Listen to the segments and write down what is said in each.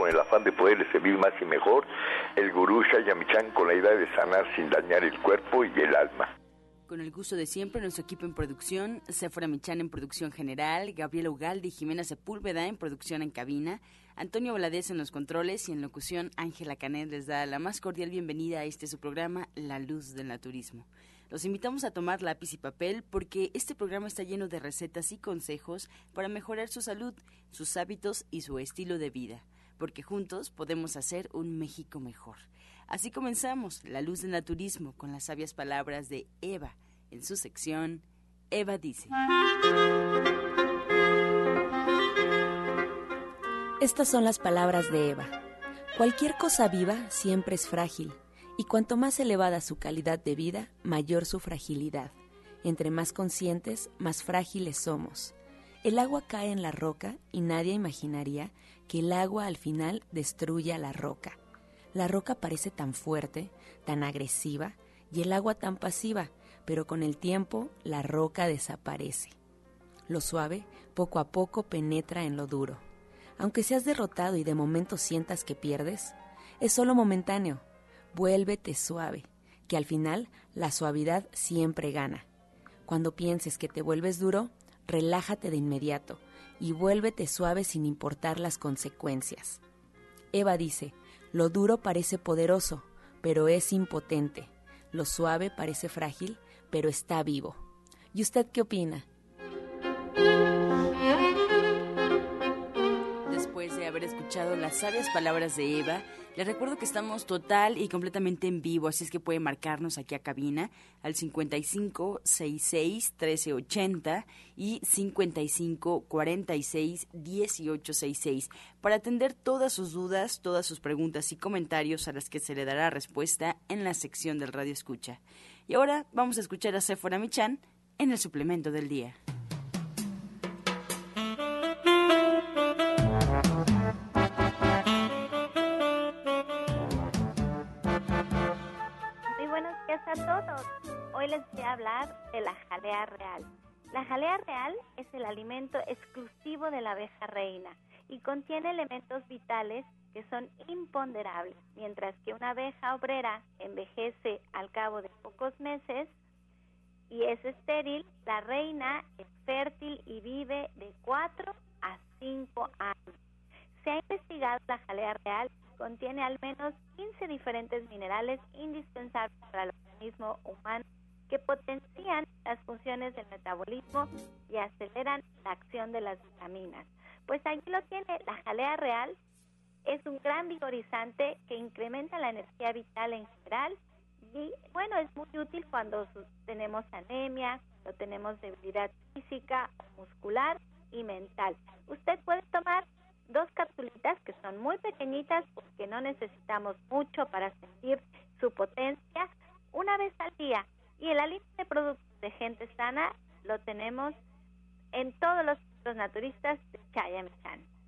con el afán de poderle servir más y mejor, el gurú Shayamichan con la idea de sanar sin dañar el cuerpo y el alma. Con el gusto de siempre, nuestro equipo en producción, Sephora Michan en producción general, Gabriela Ugaldi y Jimena Sepúlveda en producción en cabina, Antonio Valadez en los controles y en locución, Ángela Canet les da la más cordial bienvenida a este su programa, La Luz del Naturismo. Los invitamos a tomar lápiz y papel porque este programa está lleno de recetas y consejos para mejorar su salud, sus hábitos y su estilo de vida, porque juntos podemos hacer un México mejor. Así comenzamos La Luz del Naturismo con las sabias palabras de Eva en su sección Eva dice. Estas son las palabras de Eva. Cualquier cosa viva siempre es frágil y cuanto más elevada su calidad de vida, mayor su fragilidad. Entre más conscientes, más frágiles somos. El agua cae en la roca y nadie imaginaría que el agua al final destruya la roca. La roca parece tan fuerte, tan agresiva, y el agua tan pasiva, pero con el tiempo la roca desaparece. Lo suave poco a poco penetra en lo duro. Aunque seas derrotado y de momento sientas que pierdes, es solo momentáneo, vuélvete suave, que al final la suavidad siempre gana. Cuando pienses que te vuelves duro, relájate de inmediato y vuélvete suave sin importar las consecuencias. Eva dice, lo duro parece poderoso, pero es impotente. Lo suave parece frágil, pero está vivo. ¿Y usted qué opina? haber escuchado las sabias palabras de Eva. Les recuerdo que estamos total y completamente en vivo, así es que puede marcarnos aquí a cabina al 55 66 1380 y 55 46 1866 para atender todas sus dudas, todas sus preguntas y comentarios a las que se le dará respuesta en la sección del Radio Escucha. Y ahora vamos a escuchar a Sephora Michan en el suplemento del día. Les voy a hablar de la jalea real. La jalea real es el alimento exclusivo de la abeja reina y contiene elementos vitales que son imponderables. Mientras que una abeja obrera envejece al cabo de pocos meses y es estéril, la reina es fértil y vive de 4 a 5 años. Se ha investigado la jalea real contiene al menos 15 diferentes minerales indispensables para el organismo humano que potencian las funciones del metabolismo y aceleran la acción de las vitaminas. Pues aquí lo tiene, la jalea real es un gran vigorizante que incrementa la energía vital en general y bueno, es muy útil cuando tenemos anemia, o tenemos debilidad física, muscular y mental. Usted puede tomar dos capsulitas que son muy pequeñitas porque no necesitamos mucho para sentir su potencia una vez al día. Y el aliento de productos de gente sana lo tenemos en todos los, naturistas de Chayamisan.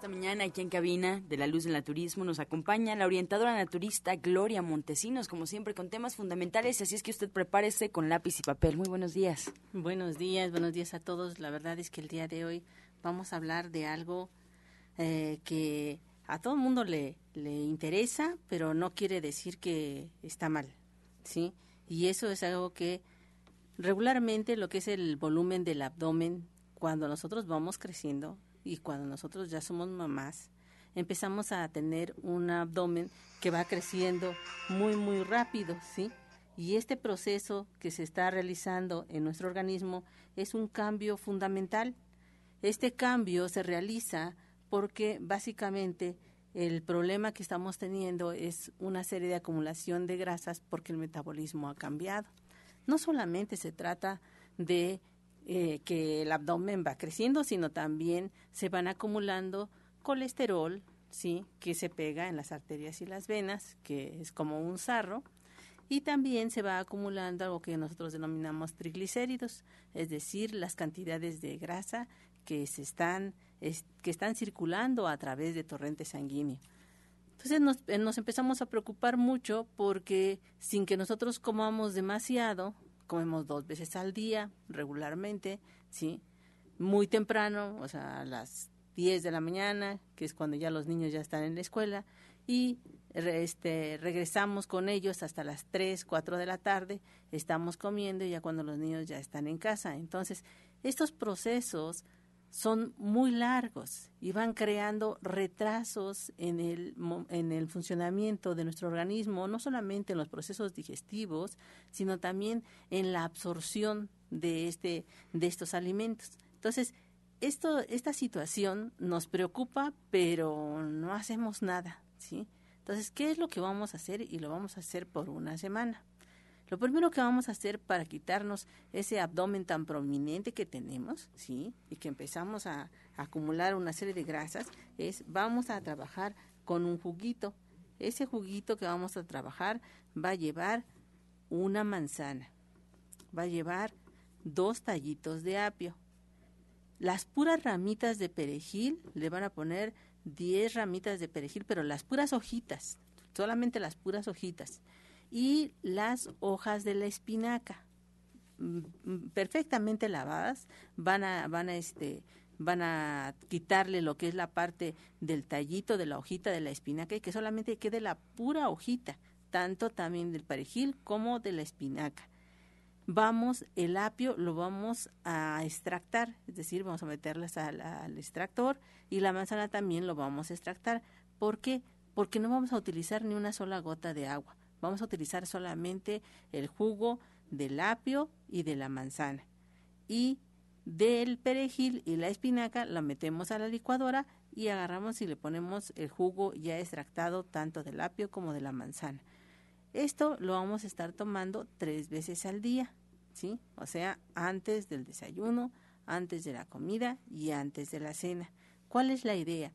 Esta mañana aquí en cabina de la luz del naturismo nos acompaña la orientadora naturista Gloria Montesinos, como siempre con temas fundamentales, así es que usted prepárese con lápiz y papel. Muy buenos días. Buenos días, buenos días a todos. La verdad es que el día de hoy vamos a hablar de algo eh, que a todo el mundo le, le interesa, pero no quiere decir que está mal, ¿sí? Y eso es algo que regularmente lo que es el volumen del abdomen cuando nosotros vamos creciendo y cuando nosotros ya somos mamás, empezamos a tener un abdomen que va creciendo muy, muy rápido, ¿sí? Y este proceso que se está realizando en nuestro organismo es un cambio fundamental. Este cambio se realiza porque básicamente el problema que estamos teniendo es una serie de acumulación de grasas porque el metabolismo ha cambiado. No solamente se trata de eh, que el abdomen va creciendo, sino también se van acumulando colesterol, sí, que se pega en las arterias y las venas, que es como un sarro, y también se va acumulando algo que nosotros denominamos triglicéridos, es decir, las cantidades de grasa que se están que están circulando a través de torrente sanguíneo. Entonces nos, eh, nos empezamos a preocupar mucho porque sin que nosotros comamos demasiado, comemos dos veces al día regularmente, ¿sí? Muy temprano, o sea, a las 10 de la mañana, que es cuando ya los niños ya están en la escuela, y este, regresamos con ellos hasta las 3, 4 de la tarde, estamos comiendo ya cuando los niños ya están en casa. Entonces, estos procesos son muy largos y van creando retrasos en el, en el funcionamiento de nuestro organismo, no solamente en los procesos digestivos, sino también en la absorción de, este, de estos alimentos. Entonces, esto, esta situación nos preocupa, pero no hacemos nada, ¿sí? Entonces, ¿qué es lo que vamos a hacer? Y lo vamos a hacer por una semana. Lo primero que vamos a hacer para quitarnos ese abdomen tan prominente que tenemos, ¿sí? Y que empezamos a, acumular una serie de grasas, es vamos a trabajar con un juguito. Ese juguito que vamos a trabajar va a llevar una manzana, va a llevar dos tallitos de apio. Las puras ramitas de perejil le van a poner 10 ramitas de perejil, pero las puras hojitas, solamente las puras hojitas y las hojas de la espinaca mm, mm, perfectamente lavadas van a van a este van a quitarle lo que es la parte del tallito de la hojita de la espinaca y que solamente quede la pura hojita tanto también del perejil como de la espinaca. Vamos el apio lo vamos a extractar es decir vamos a meterlas al, al extractor y la manzana también lo vamos a extractar. ¿por qué? porque no vamos a utilizar ni una sola gota de agua Vamos a utilizar solamente el jugo del apio y de la manzana. Y del perejil y la espinaca la metemos a la licuadora y agarramos y le ponemos el jugo ya extractado tanto del apio como de la manzana. Esto lo vamos a estar tomando tres veces al día, ¿sí? O sea, antes del desayuno, antes de la comida y antes de la cena. ¿Cuál es la idea?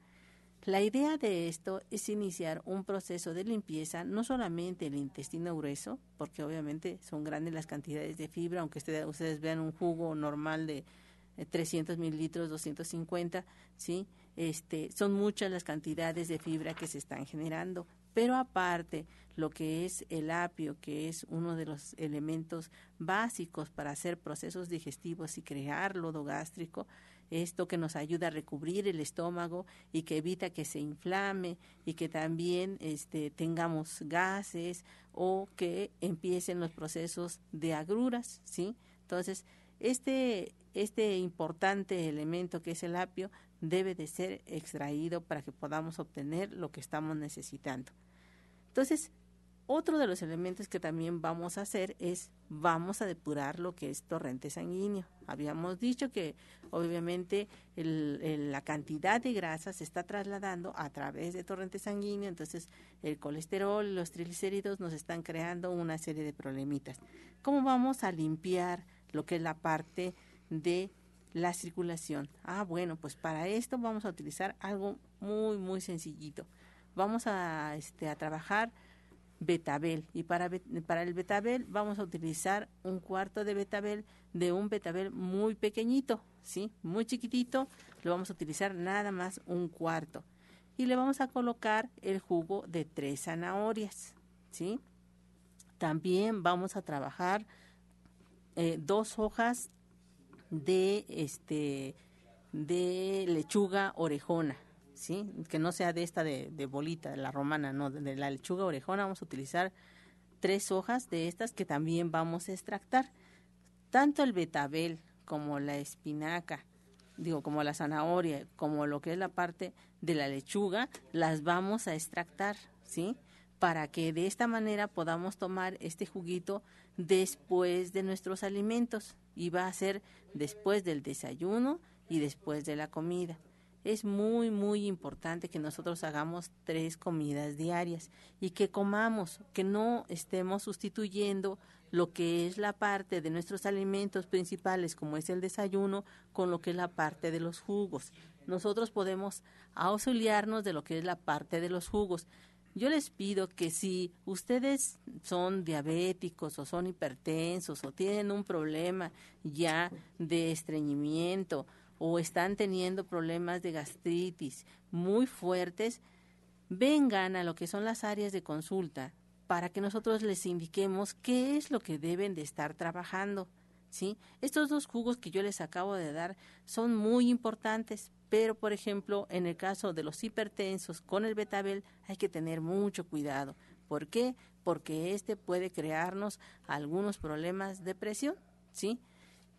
La idea de esto es iniciar un proceso de limpieza, no solamente el intestino grueso, porque obviamente son grandes las cantidades de fibra, aunque ustedes vean un jugo normal de 300 mililitros, 250, ¿sí? Este, son muchas las cantidades de fibra que se están generando, pero aparte lo que es el apio, que es uno de los elementos básicos para hacer procesos digestivos y crear lodo gástrico, esto que nos ayuda a recubrir el estómago y que evita que se inflame y que también este, tengamos gases o que empiecen los procesos de agruras, ¿sí? Entonces, este, este importante elemento que es el apio debe de ser extraído para que podamos obtener lo que estamos necesitando. Entonces, otro de los elementos que también vamos a hacer es vamos a depurar lo que es torrente sanguíneo. Habíamos dicho que obviamente la cantidad de grasa se está trasladando a través de torrente sanguíneo, entonces el colesterol, los triglicéridos nos están creando una serie de problemitas. ¿Cómo vamos a limpiar lo que es la parte de la circulación? Ah, bueno, pues para esto vamos a utilizar algo muy, muy sencillito. Vamos a, este, a trabajar betabel. Y para, el betabel vamos a utilizar un cuarto de betabel de un betabel muy pequeñito, ¿sí? Muy chiquitito, lo vamos a utilizar nada más un cuarto. Y le vamos a colocar el jugo de tres zanahorias, ¿sí? También vamos a trabajar eh, dos hojas de este de lechuga orejona, ¿sí? Que no sea de esta de, bolita, de la romana, no, de, la lechuga orejona vamos a utilizar tres hojas de estas que también vamos a extractar. Tanto el betabel como la espinaca, digo, como la zanahoria, como lo que es la parte de la lechuga, las vamos a extractar, ¿sí? Para que de esta manera podamos tomar este juguito después de nuestros alimentos y va a ser después del desayuno y después de la comida. Es muy, muy importante que nosotros hagamos tres comidas diarias y que comamos, que no estemos sustituyendo lo que es la parte de nuestros alimentos principales, como es el desayuno, con lo que es la parte de los jugos. Nosotros podemos auxiliarnos de lo que es la parte de los jugos. Yo les pido que si ustedes son diabéticos o son hipertensos o tienen un problema ya de estreñimiento o están teniendo problemas de gastritis muy fuertes, vengan a lo que son las áreas de consulta para que nosotros les indiquemos qué es lo que deben de estar trabajando. ¿sí? Estos dos jugos que yo les acabo de dar son muy importantes, pero por ejemplo, en el caso de los hipertensos con el betabel hay que tener mucho cuidado. ¿Por qué? Porque este puede crearnos algunos problemas de presión, ¿sí?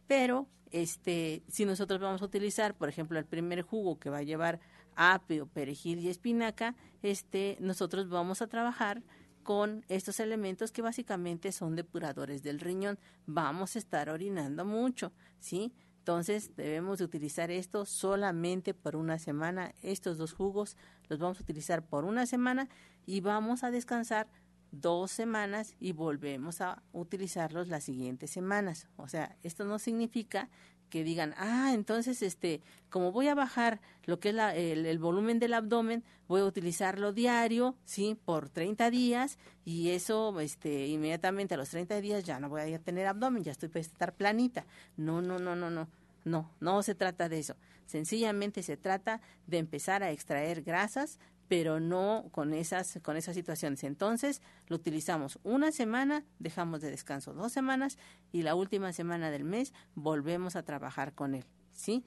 Pero este, si nosotros vamos a utilizar, por ejemplo, el primer jugo que va a llevar apio, perejil y espinaca, este, nosotros vamos a trabajar con estos elementos que básicamente son depuradores del riñón. Vamos a estar orinando mucho, ¿sí? Entonces debemos de utilizar esto solamente por una semana. Estos dos jugos los vamos a utilizar por una semana y vamos a descansar dos semanas y volvemos a utilizarlos las siguientes semanas. O sea, esto no significa que digan, ah, entonces, este, como voy a bajar lo que es el, volumen del abdomen, voy a utilizarlo diario, sí, por 30 días y eso, este, inmediatamente a los 30 días ya no voy a tener abdomen, ya estoy para estar planita. No, no, no, no, no, no, no se trata de eso. Sencillamente se trata de empezar a extraer grasas pero no con esas, con esas situaciones. Entonces, lo utilizamos una semana, dejamos de descanso dos semanas y la última semana del mes volvemos a trabajar con él, ¿sí?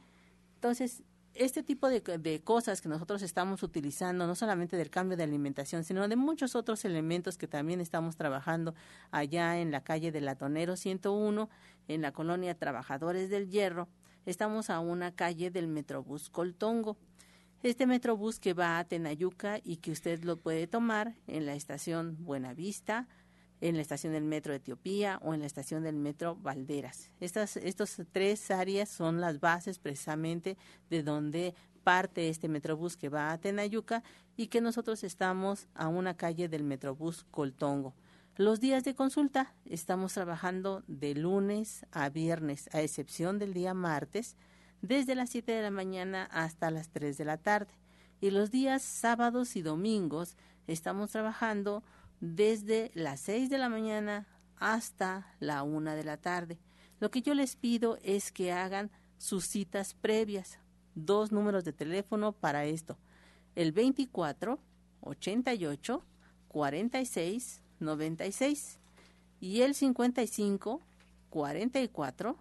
Entonces, este tipo de, de, cosas que nosotros estamos utilizando, no solamente del cambio de alimentación, sino de muchos otros elementos que también estamos trabajando allá en la calle del Latonero 101, en la colonia Trabajadores del Hierro, estamos a una calle del Metrobús Coltongo. Este Metrobús que va a Tenayuca y que usted lo puede tomar en la estación Buenavista, en la estación del Metro Etiopía o en la estación del Metro Valderas. Estas estos tres áreas son las bases precisamente de donde parte este Metrobús que va a Tenayuca y que nosotros estamos a una calle del Metrobús Coltongo. Los días de consulta estamos trabajando de lunes a viernes, a excepción del día martes, desde las 7 de la mañana hasta las 3 de la tarde. Y los días sábados y domingos estamos trabajando desde las 6 de la mañana hasta la 1 de la tarde. Lo que yo les pido es que hagan sus citas previas. Dos números de teléfono para esto. El 24 88 46 96 y el 55 44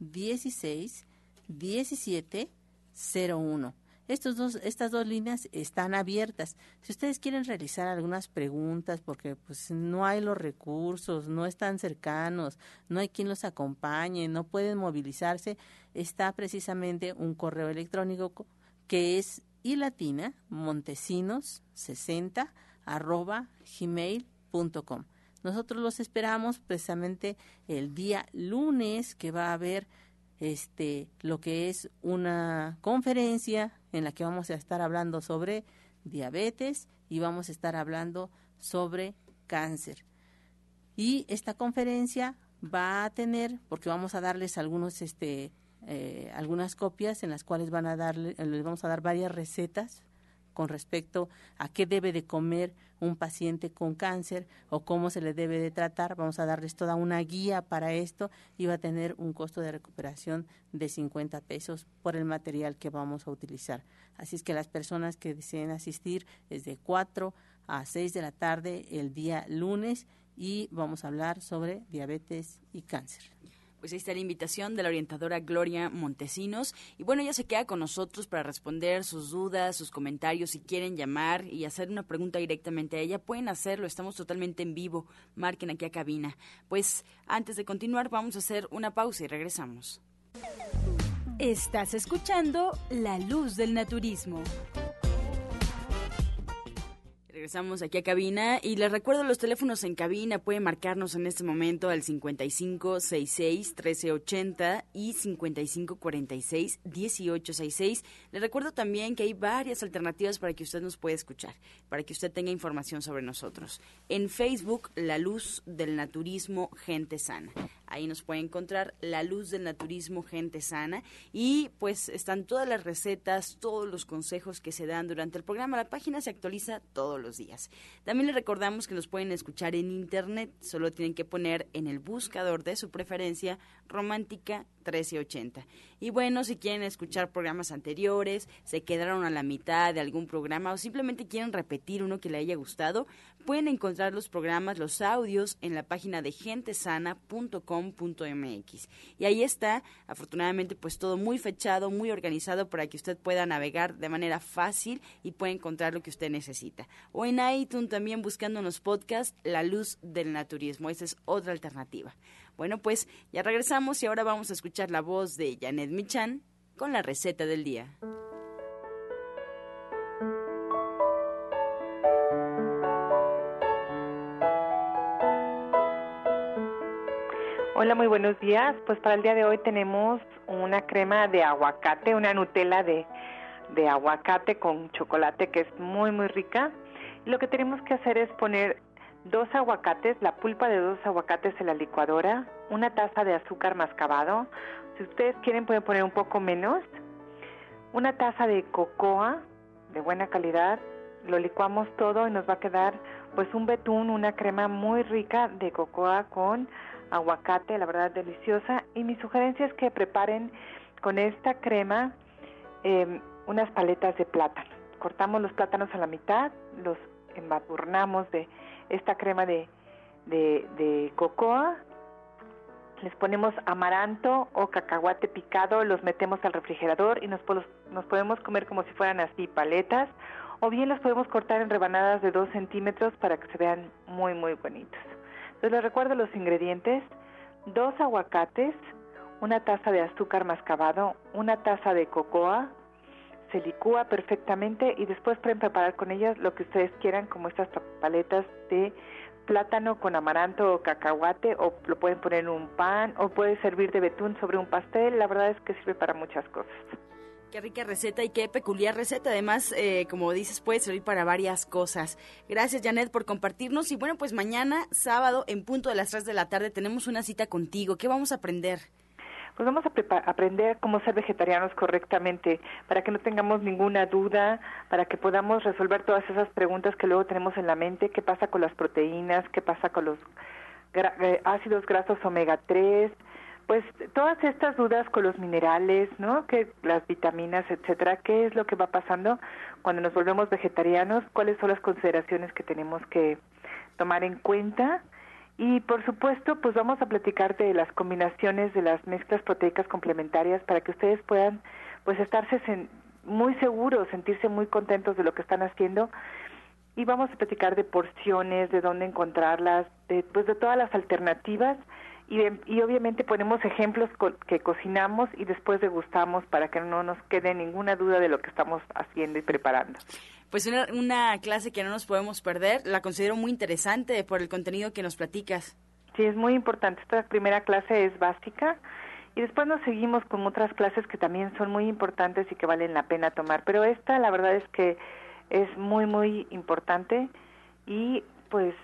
16 1701. Estos dos, estas dos líneas están abiertas. Si ustedes quieren realizar algunas preguntas, porque pues no hay los recursos, no están cercanos, no hay quien los acompañe, no pueden movilizarse, está precisamente un correo electrónico que es ilatina montesinos 60 arroba gmail.com. Nosotros los esperamos precisamente el día lunes que va a haber este, lo que es una conferencia en la que vamos a estar hablando sobre diabetes y vamos a estar hablando sobre cáncer. Y esta conferencia va a tener, porque vamos a darles algunos, este, eh, algunas copias en las cuales van a darle, les vamos a dar varias recetas con respecto a qué debe de comer un paciente con cáncer o cómo se le debe de tratar. Vamos a darles toda una guía para esto y va a tener un costo de recuperación de 50 pesos por el material que vamos a utilizar. Así es que las personas que deseen asistir es de 4 a 6 de la tarde el día lunes y vamos a hablar sobre diabetes y cáncer pues ahí está la invitación de la orientadora Gloria Montesinos. Y bueno, ella se queda con nosotros para responder sus dudas, sus comentarios. Si quieren llamar y hacer una pregunta directamente a ella, pueden hacerlo. Estamos totalmente en vivo. Marquen aquí a cabina. Pues antes de continuar, vamos a hacer una pausa y regresamos. Estás escuchando La Luz del Naturismo Regresamos aquí a cabina y les recuerdo los teléfonos en cabina. Pueden marcarnos en este momento al 5566-1380 y 5546-1866. Les recuerdo también que hay varias alternativas para que usted nos pueda escuchar, para que usted tenga información sobre nosotros. En Facebook, La Luz del Naturismo Gente Sana. Ahí nos puede encontrar La Luz del Naturismo Gente Sana y pues están todas las recetas, todos los consejos que se dan durante el programa. La página se actualiza todos los días. También les recordamos que nos pueden escuchar en internet, solo tienen que poner en el buscador de su preferencia Romántica 1380. Y bueno, si quieren escuchar programas anteriores, se quedaron a la mitad de algún programa o simplemente quieren repetir uno que le haya gustado, pueden encontrar los programas, los audios en la página de gentesana.com.mx. Y ahí está, afortunadamente, pues todo muy fechado, muy organizado para que usted pueda navegar de manera fácil y pueda encontrar lo que usted necesita. O en iTunes también buscando en los podcasts La Luz del Naturismo. Esa es otra alternativa. Bueno, pues ya regresamos y ahora vamos a escuchar la voz de Janet Michan con la receta del día. Hola, muy buenos días. Pues para el día de hoy tenemos una crema de aguacate, una Nutella de, de aguacate con chocolate que es muy, muy rica. Lo que tenemos que hacer es poner dos aguacates, la pulpa de dos aguacates en la licuadora, una taza de azúcar mascabado, si ustedes quieren pueden poner un poco menos, una taza de cocoa de buena calidad, lo licuamos todo y nos va a quedar pues un betún, una crema muy rica de cocoa con aguacate, la verdad deliciosa. Y mi sugerencia es que preparen con esta crema em, unas paletas de plátano. Cortamos los plátanos a la mitad, los embadurnamos de esta crema de, de, cocoa, les ponemos amaranto o cacahuate picado, los metemos al refrigerador y nos, podemos comer como si fueran así paletas o bien los podemos cortar en rebanadas de 2 centímetros para que se vean muy muy bonitos. Entonces les recuerdo los ingredientes, dos aguacates, una taza de azúcar mascabado, una taza de cocoa, se licúa perfectamente y después pueden preparar con ellas lo que ustedes quieran, como estas paletas de plátano con amaranto o cacahuate, o lo pueden poner en un pan, o puede servir de betún sobre un pastel. La verdad es que sirve para muchas cosas. Qué rica receta y qué peculiar receta. Además, eh, como dices, puede servir para varias cosas. Gracias, Janet, por compartirnos. Y bueno, pues mañana, sábado, en punto de las 3 de la tarde, tenemos una cita contigo. ¿Qué vamos a aprender? Pues vamos a aprender cómo ser vegetarianos correctamente, para que no tengamos ninguna duda, para que podamos resolver todas esas preguntas que luego tenemos en la mente, qué pasa con las proteínas, qué pasa con los eh, ácidos grasos omega 3, pues todas estas dudas con los minerales, ¿no? Que las vitaminas, etcétera, qué es lo que va pasando cuando nos volvemos vegetarianos, cuáles son las consideraciones que tenemos que tomar en cuenta y por supuesto, pues vamos a platicar de las combinaciones de las mezclas proteicas complementarias para que ustedes puedan pues estarse muy seguros, sentirse muy contentos de lo que están haciendo. Y vamos a platicar de porciones, de dónde encontrarlas, de, pues de todas las alternativas y, y obviamente ponemos ejemplos que cocinamos y después degustamos para que no nos quede ninguna duda de lo que estamos haciendo y preparando pues una, una clase que no nos podemos perder. La considero muy interesante por el contenido que nos platicas. Sí, es muy importante. Esta primera clase es básica y después nos seguimos con otras clases que también son muy importantes y que valen la pena tomar. Pero esta, la verdad es que es muy, muy importante y pues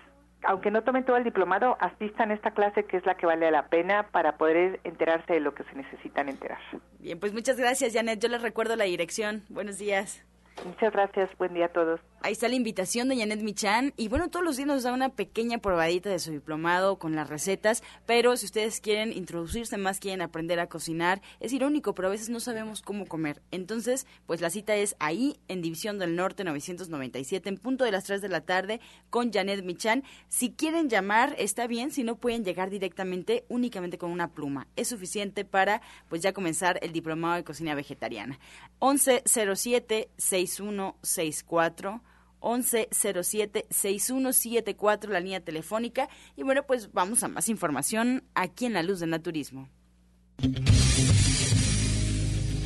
aunque no tomen todo el diplomado, asistan a esta clase que es la que vale la pena para poder enterarse de lo que se necesitan enterar. Bien, pues muchas gracias, Janet. Yo les recuerdo la dirección. Buenos días. Muchas gracias, buen día a todos. Ahí está la invitación de Janet Michan. Y bueno, todos los días nos da una pequeña probadita de su diplomado con las recetas. Pero si ustedes quieren introducirse más, quieren aprender a cocinar, es irónico, pero a veces no sabemos cómo comer. Entonces, pues la cita es ahí, en División del Norte 997, en punto de las 3 de la tarde, con Janet Michan. Si quieren llamar, está bien. Si no, pueden llegar directamente, únicamente con una pluma. Es suficiente para, pues ya comenzar el diplomado de cocina vegetariana. 1107 6164 1107-6174, la línea telefónica. Y bueno, pues vamos a más información aquí en La Luz del Naturismo.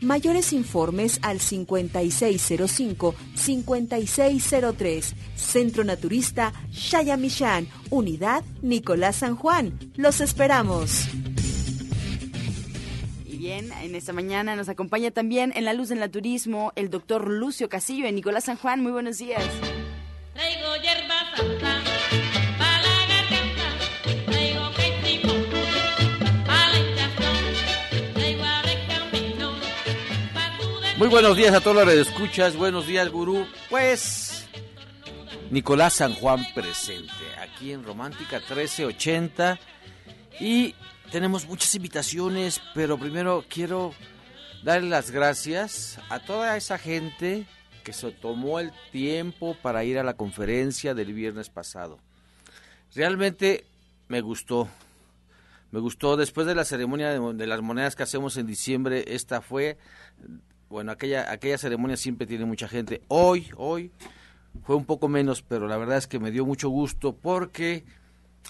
Mayores informes al 5605-5603. Centro Naturista Shayamishan, Unidad Nicolás San Juan. Los esperamos. Y bien, en esta mañana nos acompaña también en la luz del naturismo el doctor Lucio Casillo en Nicolás San Juan. Muy buenos días. Traigo Muy buenos días a todos los escuchas, buenos días gurú. Pues Nicolás San Juan presente aquí en Romántica 1380 y tenemos muchas invitaciones, pero primero quiero darle las gracias a toda esa gente que se tomó el tiempo para ir a la conferencia del viernes pasado. Realmente me gustó. Me gustó después de la ceremonia de, de las monedas que hacemos en diciembre, esta fue bueno, aquella, aquella ceremonia siempre tiene mucha gente. Hoy, hoy fue un poco menos, pero la verdad es que me dio mucho gusto porque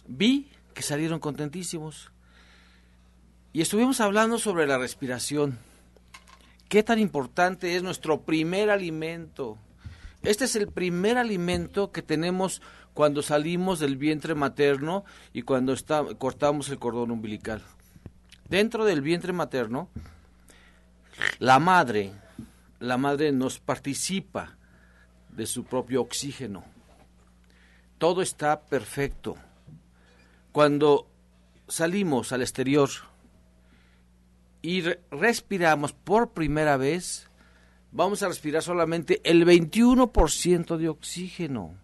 vi que salieron contentísimos. Y estuvimos hablando sobre la respiración. ¿Qué tan importante es nuestro primer alimento? Este es el primer alimento que tenemos cuando salimos del vientre materno y cuando está, cortamos el cordón umbilical. Dentro del vientre materno la madre, la madre nos participa de su propio oxígeno. Todo está perfecto. Cuando salimos al exterior y respiramos por primera vez, vamos a respirar solamente el 21% de oxígeno,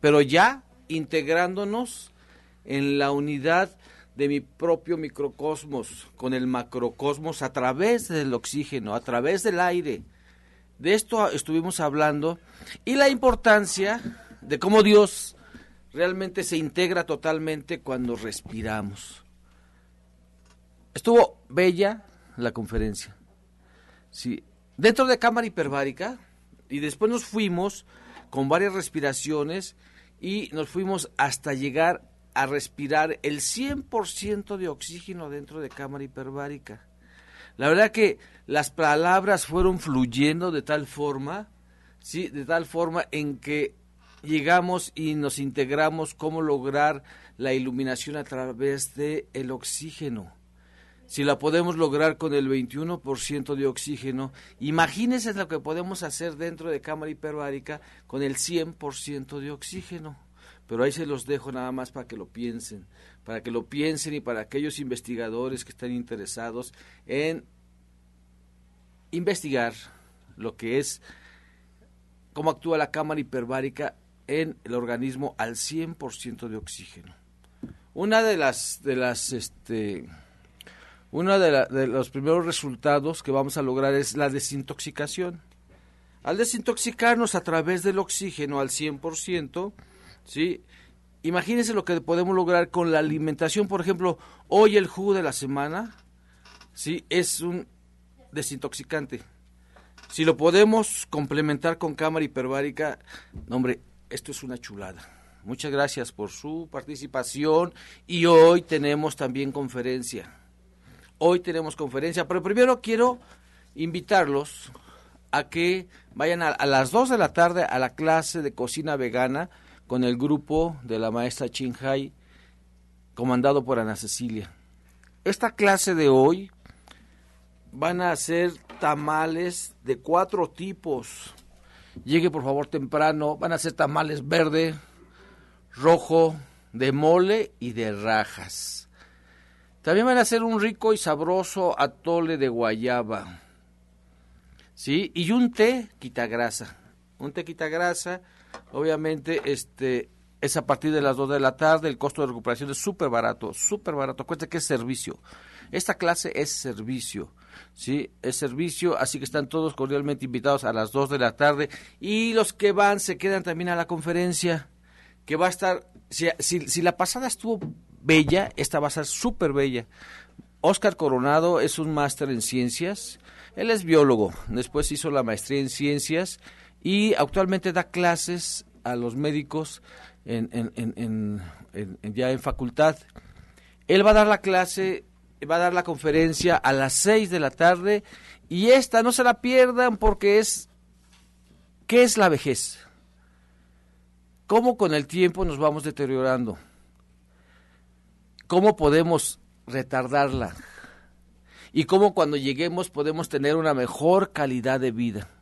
pero ya integrándonos en la unidad de mi propio microcosmos con el macrocosmos a través del oxígeno, a través del aire. De esto estuvimos hablando y la importancia de cómo Dios realmente se integra totalmente cuando respiramos. Estuvo bella la conferencia. Sí, dentro de cámara hiperbárica y después nos fuimos con varias respiraciones y nos fuimos hasta llegar a respirar el 100% de oxígeno dentro de cámara hiperbárica. La verdad que las palabras fueron fluyendo de tal forma, sí, de tal forma en que llegamos y nos integramos cómo lograr la iluminación a través de el oxígeno. Si la podemos lograr con el 21% de oxígeno, imagínense lo que podemos hacer dentro de cámara hiperbárica con el 100% de oxígeno pero ahí se los dejo nada más para que lo piensen, para que lo piensen y para aquellos investigadores que están interesados en investigar lo que es cómo actúa la cámara hiperbárica en el organismo al 100% de oxígeno. Una de las de las este uno de, de los primeros resultados que vamos a lograr es la desintoxicación. Al desintoxicarnos a través del oxígeno al 100%, ¿sí? Imagínense lo que podemos lograr con la alimentación, por ejemplo, hoy el jugo de la semana, ¿sí? Es un desintoxicante. Si lo podemos complementar con cámara hiperbárica, hombre, esto es una chulada. Muchas gracias por su participación y hoy tenemos también conferencia. Hoy tenemos conferencia, pero primero quiero invitarlos a que vayan a, a las 2 de la tarde a la clase de cocina vegana con el grupo de la maestra Chinhai, comandado por Ana Cecilia. Esta clase de hoy van a ser tamales de cuatro tipos. Llegue por favor temprano, van a ser tamales verde, rojo, de mole y de rajas. También van a ser un rico y sabroso atole de guayaba. ¿Sí? Y un té quita grasa. Un té quita grasa, obviamente, este es a partir de las 2 de la tarde, el costo de recuperación es súper barato, súper barato. Cuenta que es servicio. Esta clase es servicio. ¿sí? Es servicio, así que están todos cordialmente invitados a las 2 de la tarde y los que van se quedan también a la conferencia que va a estar, si, si, si la pasada estuvo bella, esta va a ser súper bella. Oscar Coronado es un máster en ciencias, él es biólogo, después hizo la maestría en ciencias y actualmente da clases a los médicos en, en, en, en, ya en facultad. Él va a dar la clase va a dar la conferencia a las 6 de la tarde y esta no se la pierdan porque es ¿qué es la vejez? ¿Cómo con el tiempo nos vamos deteriorando? ¿Cómo podemos retardarla? Y cómo cuando lleguemos podemos tener una mejor calidad de vida.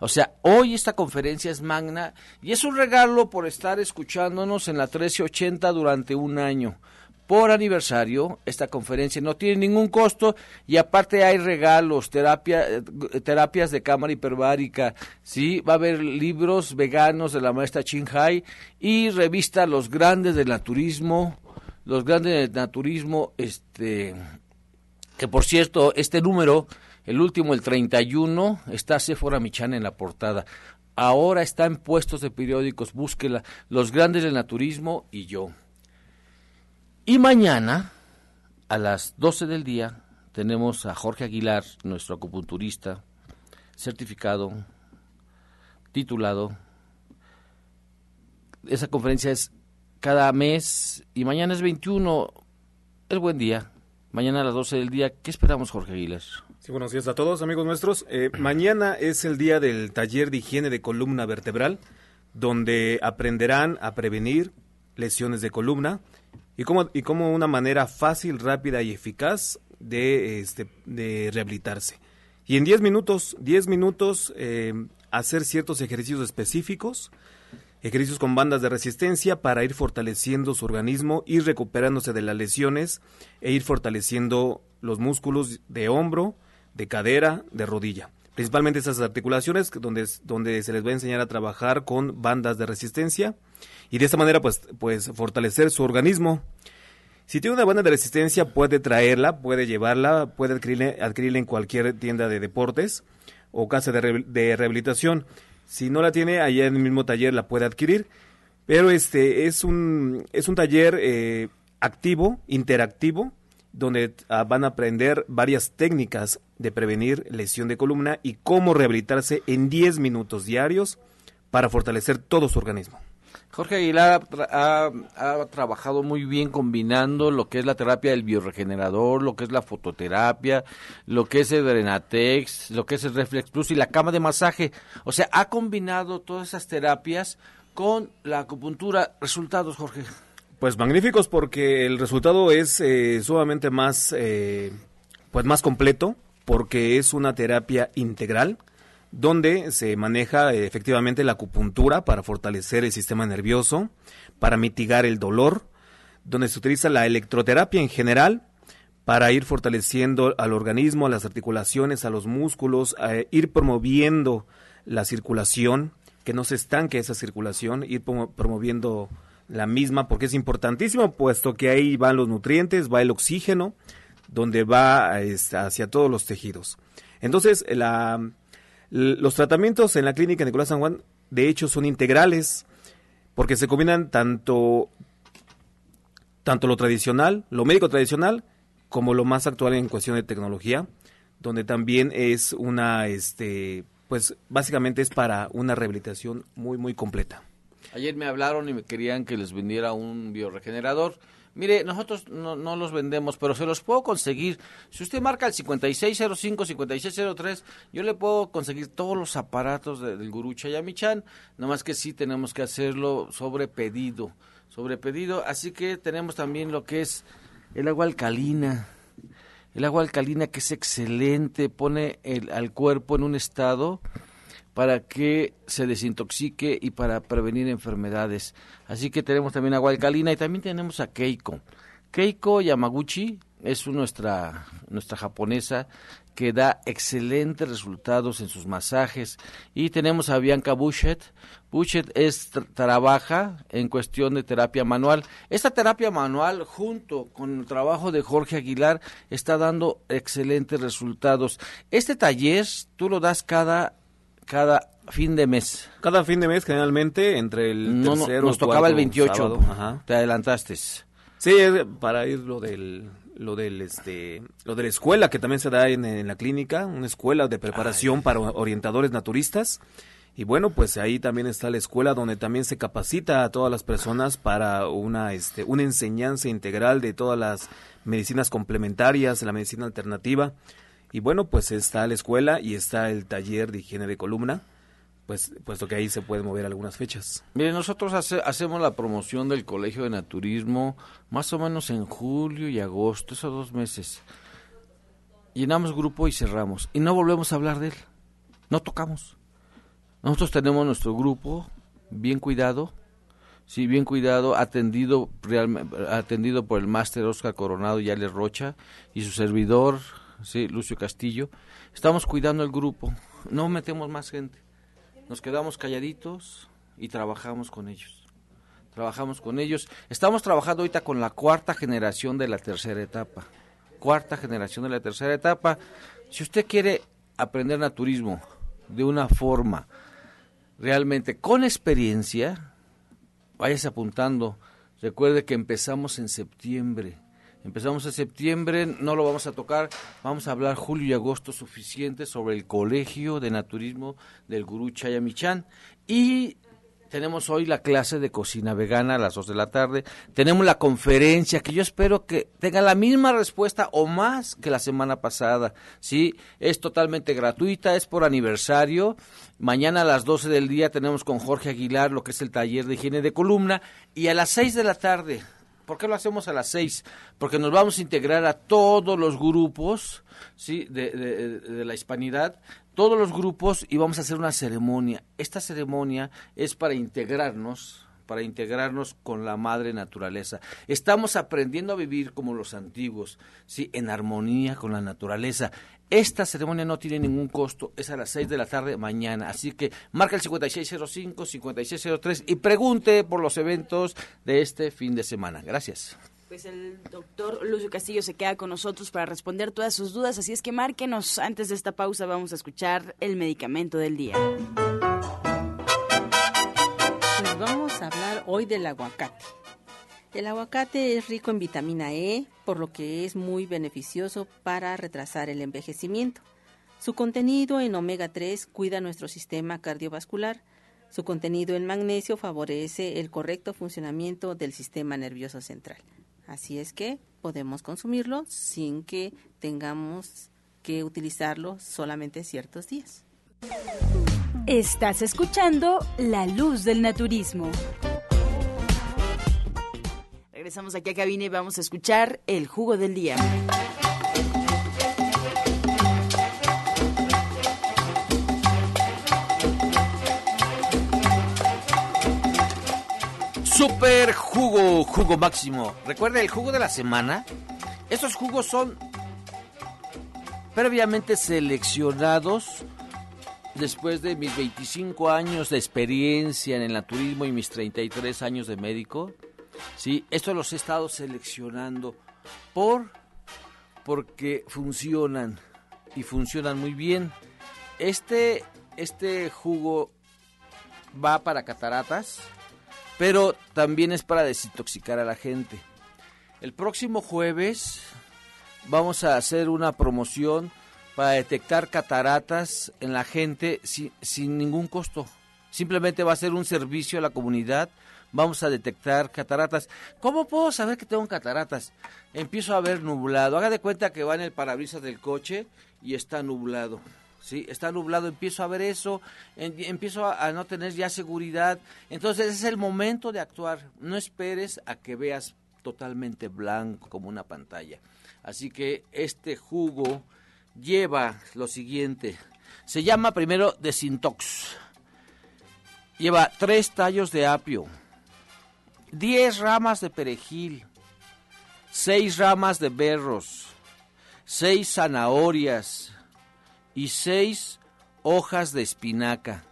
O sea, hoy esta conferencia es magna y es un regalo por estar escuchándonos en la 1380 durante un año por aniversario. Esta conferencia no tiene ningún costo y aparte hay regalos, terapia, eh, terapias de cámara hiperbárica, ¿sí? Va a haber libros veganos de la maestra Hai y revista Los Grandes del Naturismo, Los Grandes del Naturismo, este, que por cierto, este número, el último, el 31, está Sephora Michan en la portada. Ahora está en puestos de periódicos, búsquela, Los Grandes del Naturismo y yo. Y mañana, a las 12 del día, tenemos a Jorge Aguilar, nuestro acupunturista, certificado, titulado. Esa conferencia es cada mes y mañana es 21. Es buen día. Mañana a las 12 del día. ¿Qué esperamos, Jorge Aguilar? Sí, buenos días a todos, amigos nuestros. Eh, mañana es el día del taller de higiene de columna vertebral, donde aprenderán a prevenir lesiones de columna y como, y como una manera fácil, rápida y eficaz de, este, de rehabilitarse. Y en 10 minutos, 10 minutos, eh, hacer ciertos ejercicios específicos, ejercicios con bandas de resistencia para ir fortaleciendo su organismo, ir recuperándose de las lesiones e ir fortaleciendo los músculos de hombro, de cadera, de rodilla. Principalmente esas articulaciones donde, donde se les va a enseñar a trabajar con bandas de resistencia y de esta manera pues, pues fortalecer su organismo. Si tiene una banda de resistencia puede traerla, puede llevarla, puede adquirirla, adquirirla en cualquier tienda de deportes o casa de, de, rehabilitación. Si no la tiene, allá en el mismo taller la puede adquirir. Pero este es un, es un taller eh, activo, interactivo, donde ah, van a aprender varias técnicas de prevenir lesión de columna y cómo rehabilitarse en 10 minutos diarios para fortalecer todo su organismo. Jorge Aguilar ha, trabajado muy bien combinando lo que es la terapia del bioregenerador, lo que es la fototerapia, lo que es el Drenatex, lo que es el Reflex Plus y la cama de masaje. O sea, ha combinado todas esas terapias con la acupuntura. Resultados, Jorge. Pues magníficos porque el resultado es eh, sumamente más, eh, pues más completo porque es una terapia integral donde se maneja eh, efectivamente la acupuntura para fortalecer el sistema nervioso, para mitigar el dolor, donde se utiliza la electroterapia en general para ir fortaleciendo al organismo, a las articulaciones, a los músculos, a ir promoviendo la circulación, que no se estanque esa circulación, ir promoviendo la misma, porque es importantísimo, puesto que ahí van los nutrientes, va el oxígeno, donde va este, hacia todos los tejidos. Entonces, la, los tratamientos en la clínica Nicolás San Juan, de hecho, son integrales, porque se combinan tanto, tanto lo tradicional, lo médico tradicional, como lo más actual en cuestión de tecnología, donde también es una, este, pues básicamente es para una rehabilitación muy, muy completa. Ayer me hablaron y me querían que les vendiera un bioregenerador Mire, nosotros no, no, los vendemos, pero se los puedo conseguir. Si usted marca el 5605-5603, yo le puedo conseguir todos los aparatos del Gurú Chayamichan, nada más que sí tenemos que hacerlo sobre pedido, sobre pedido. Así que tenemos también lo que es el agua alcalina. El agua alcalina que es excelente, pone el, al cuerpo en un estado para que se desintoxique y para prevenir enfermedades. Así que tenemos también agua alcalina y también tenemos a Keiko. Keiko Yamaguchi es nuestra, nuestra japonesa que da excelentes resultados en sus masajes. Y tenemos a Bianca Buchet. Buchet es, trabaja en cuestión de terapia manual. Esta terapia manual, junto con el trabajo de Jorge Aguilar, está dando excelentes resultados. Este taller tú lo das cada cada fin de mes. Cada fin de mes, generalmente, entre el no, tercero Nos tocaba el 28. Ajá. Te adelantaste. Sí, para ir lo del lo del este lo de la escuela que también se da en, la clínica, una escuela de preparación para orientadores naturistas. Y bueno, pues ahí también está la escuela donde también se capacita a todas las personas para una este una enseñanza integral de todas las medicinas complementarias, la medicina alternativa. Y bueno, pues está la escuela y está el taller de higiene de columna, pues puesto que ahí se pueden mover algunas fechas. Mire, nosotros hacemos la promoción del Colegio de Naturismo más o menos en julio y agosto, esos dos meses. Llenamos grupo y cerramos. Y no volvemos a hablar de él. No tocamos. Nosotros tenemos nuestro grupo bien cuidado, sí, bien cuidado, atendido, atendido por el máster Oscar Coronado y Rocha y su servidor sí, Lucio Castillo, estamos cuidando el grupo, no metemos más gente, nos quedamos calladitos y trabajamos con ellos. Trabajamos con ellos. Estamos trabajando ahorita con la cuarta generación de la tercera etapa. Cuarta generación de la tercera etapa. Si usted quiere aprender naturismo de una forma realmente con experiencia, váyase apuntando. Recuerde que empezamos en septiembre Empezamos en septiembre, no lo vamos a tocar, vamos a hablar julio y agosto suficiente sobre el Colegio de Naturismo del Gurú Chayamichan y tenemos hoy la clase de cocina vegana a las 2 de la tarde. Tenemos la conferencia que yo espero que tenga la misma respuesta o más que la semana pasada. Sí, es totalmente gratuita, es por aniversario. Mañana a las 12 del día tenemos con Jorge Aguilar lo que es el taller de higiene de columna y a las 6 de la tarde ¿Por qué lo hacemos a las seis? Porque nos vamos a integrar a todos los grupos ¿sí? de, de, la hispanidad, todos los grupos y vamos a hacer una ceremonia. Esta ceremonia es para integrarnos para integrarnos con la madre naturaleza. Estamos aprendiendo a vivir como los antiguos, sí, en armonía con la naturaleza. Esta ceremonia no tiene ningún costo, es a las 6 de la tarde mañana, así que marca el 5605-5603 y pregunte por los eventos de este fin de semana. Gracias. Pues el doctor Lucio Castillo se queda con nosotros para responder todas sus dudas, así es que márquenos. Antes de esta pausa vamos a escuchar el medicamento del día. Pues vamos a hablar hoy del aguacate. El aguacate es rico en vitamina E, por lo que es muy beneficioso para retrasar el envejecimiento. Su contenido en omega 3 cuida nuestro sistema cardiovascular. Su contenido en magnesio favorece el correcto funcionamiento del sistema nervioso central. Así es que podemos consumirlo sin que tengamos que utilizarlo solamente ciertos días. Estás escuchando La Luz del Naturismo. Regresamos aquí a cabina y vamos a escuchar el jugo del día. Super jugo, jugo máximo. Recuerda el jugo de la semana. Estos jugos son previamente seleccionados después de mis 25 años de experiencia en el naturismo y mis 33 años de médico. Sí, esto los he estado seleccionando por porque funcionan y funcionan muy bien. Este este jugo va para cataratas, pero también es para desintoxicar a la gente. El próximo jueves vamos a hacer una promoción para detectar cataratas en la gente sin, sin ningún costo. Simplemente va a ser un servicio a la comunidad vamos a detectar cataratas. ¿Cómo puedo saber que tengo cataratas? Empiezo a ver nublado. Haga de cuenta que va en el parabrisas del coche y está nublado. ¿sí? Está nublado, empiezo a ver eso, empiezo a, no tener ya seguridad. Entonces es el momento de actuar. No esperes a que veas totalmente blanco como una pantalla. Así que este jugo lleva lo siguiente. Se llama primero Desintox. Lleva tres tallos de apio, diez ramas de perejil, seis ramas de berros, seis zanahorias, y seis hojas de espinaca.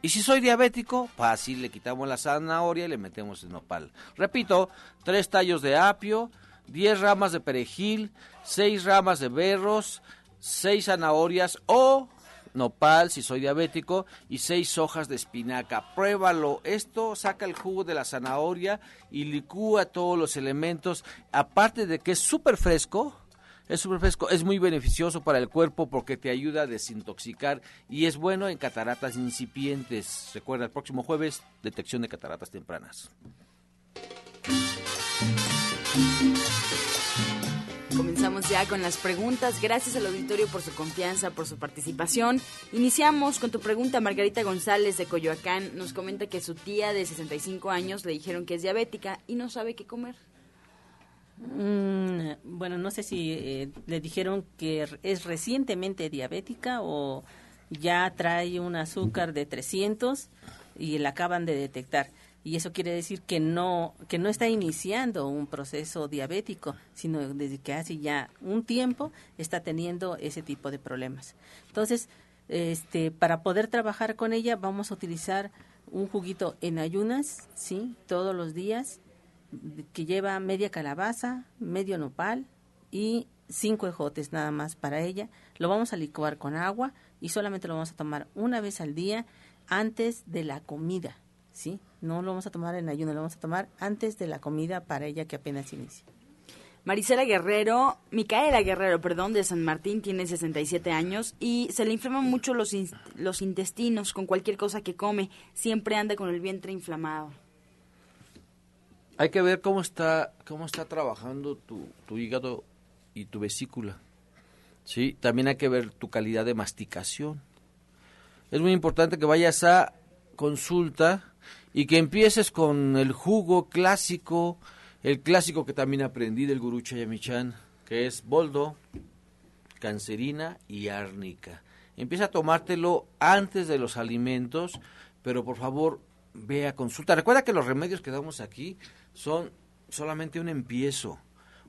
Y si soy diabético, fácil, le quitamos la zanahoria y le metemos el nopal. Repito, tres tallos de apio, diez ramas de perejil, seis ramas de berros, seis zanahorias o nopal si soy diabético y seis hojas de espinaca. Pruébalo. Esto saca el jugo de la zanahoria y licúa todos los elementos. Aparte de que es súper fresco, es súper fresco, es muy beneficioso para el cuerpo porque te ayuda a desintoxicar y es bueno en cataratas incipientes. Recuerda, el próximo jueves, detección de cataratas tempranas. Comenzamos ya con las preguntas. Gracias al auditorio por su confianza, por su participación. Iniciamos con tu pregunta. Margarita González de Coyoacán nos comenta que su tía de 65 años le dijeron que es diabética y no sabe qué comer. Mm, bueno, no sé si eh, le dijeron que es recientemente diabética o ya trae un azúcar de 300 y la acaban de detectar. Y eso quiere decir que no, que no está iniciando un proceso diabético, sino desde que hace ya un tiempo está teniendo ese tipo de problemas. Entonces, este, para poder trabajar con ella vamos a utilizar un juguito en ayunas, sí, todos los días, que lleva media calabaza, medio nopal y cinco ejotes nada más para ella. Lo vamos a licuar con agua y solamente lo vamos a tomar una vez al día antes de la comida, ¿sí? No lo vamos a tomar en ayuno, lo vamos a tomar antes de la comida para ella que apenas inicia. Marisela Guerrero, Micaela Guerrero, perdón, de San Martín, tiene 67 años y se le inflaman mucho los, los intestinos con cualquier cosa que come. Siempre anda con el vientre inflamado hay que ver cómo está, cómo está trabajando tu, tu hígado y tu vesícula. ¿sí? También hay que ver tu calidad de masticación. Es muy importante que vayas a consulta y que empieces con el jugo clásico, el clásico que también aprendí del gurú Chayamichan, que es boldo, cancerina y árnica. Empieza a tomártelo antes de los alimentos, pero por favor ve a consulta. Recuerda que los remedios que damos aquí son solamente un empiezo,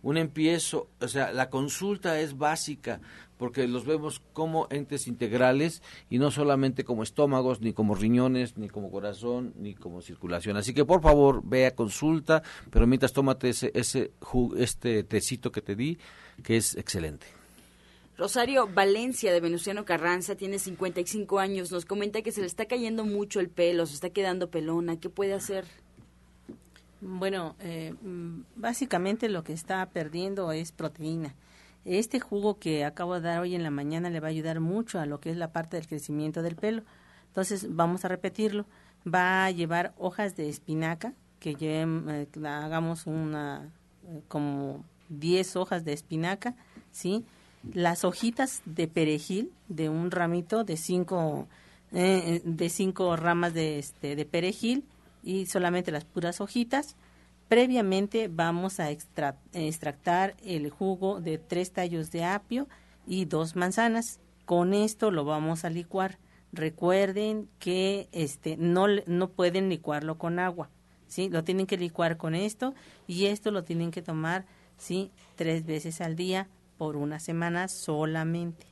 un empiezo, o sea, la consulta es básica porque los vemos como entes integrales y no solamente como estómagos, ni como riñones, ni como corazón, ni como circulación. Así que por favor, ve a consulta, pero mientras tómate ese, ese este tecito que te di, que es excelente. Rosario Valencia de Venustiano Carranza tiene 55 años, nos comenta que se le está cayendo mucho el pelo, se está quedando pelona, ¿qué puede hacer? Bueno, eh, mm, básicamente lo que está perdiendo es proteína. Este jugo que acabo de dar hoy en la mañana le va a ayudar mucho a lo que es la parte del crecimiento del pelo. Entonces, vamos a repetirlo. Va a llevar hojas de espinaca, que eh, hagamos una, eh, como 10 hojas de espinaca, ¿sí? Las hojitas de perejil, de un ramito de 5 de cinco ramas de, este, de perejil, y solamente las puras hojitas. Previamente vamos a extractar el jugo de tres tallos de apio y dos manzanas. Con esto lo vamos a licuar. Recuerden que este no, no pueden licuarlo con agua, ¿sí? Lo tienen que licuar con esto y esto lo tienen que tomar, ¿sí? Tres veces al día por una semana solamente.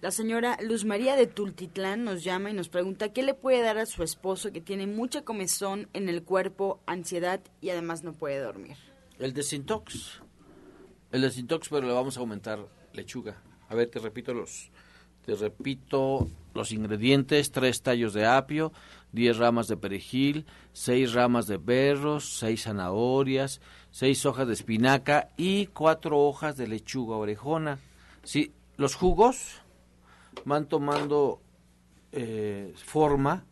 La señora Luz María de Tultitlán nos llama y nos pregunta qué le puede dar a su esposo que tiene mucha comezón en el cuerpo, ansiedad y además no puede dormir. El desintox. El desintox, pero le vamos a aumentar lechuga. A ver, te repito los, te repito los ingredientes: tres tallos de apio, diez ramas de perejil, seis ramas de berros, seis zanahorias, seis hojas de espinaca y cuatro hojas de lechuga orejona. Sí, los jugos van tomando eh, forma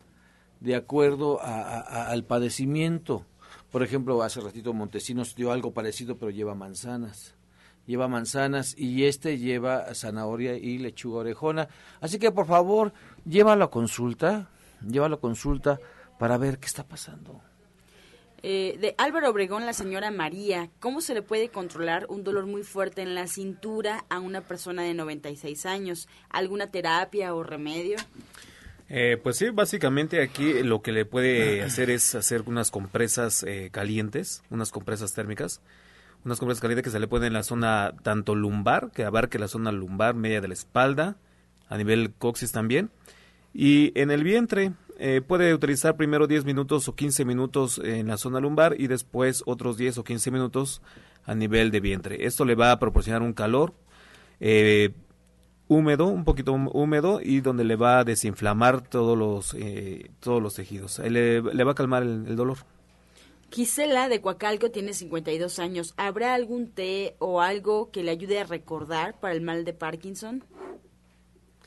de acuerdo al padecimiento. Por ejemplo, hace ratito Montesinos dio algo parecido, pero lleva manzanas. Lleva manzanas y este lleva zanahoria y lechuga orejona. Así que, por favor, llévalo a consulta, llévalo a consulta para ver qué está pasando. Eh, de Álvaro Obregón, la señora María, ¿cómo se le puede controlar un dolor muy fuerte en la cintura a una persona de 96 años? ¿Alguna terapia o remedio? Eh, pues sí, básicamente aquí lo que le puede hacer es hacer unas compresas eh, calientes, unas compresas térmicas, unas compresas calientes que se le ponen en la zona tanto lumbar, que abarque la zona lumbar, media de la espalda, a nivel coxis también, y en el vientre, eh, puede utilizar primero 10 minutos o 15 minutos en la zona lumbar y después otros 10 o 15 minutos a nivel de vientre. Esto le va a proporcionar un calor eh, húmedo, un poquito húmedo y donde le va a desinflamar todos los, eh, todos los tejidos. Le, le, va a calmar el, el dolor. Gisela de Coacalco tiene 52 años. ¿Habrá algún té o algo que le ayude a recordar para el mal de Parkinson?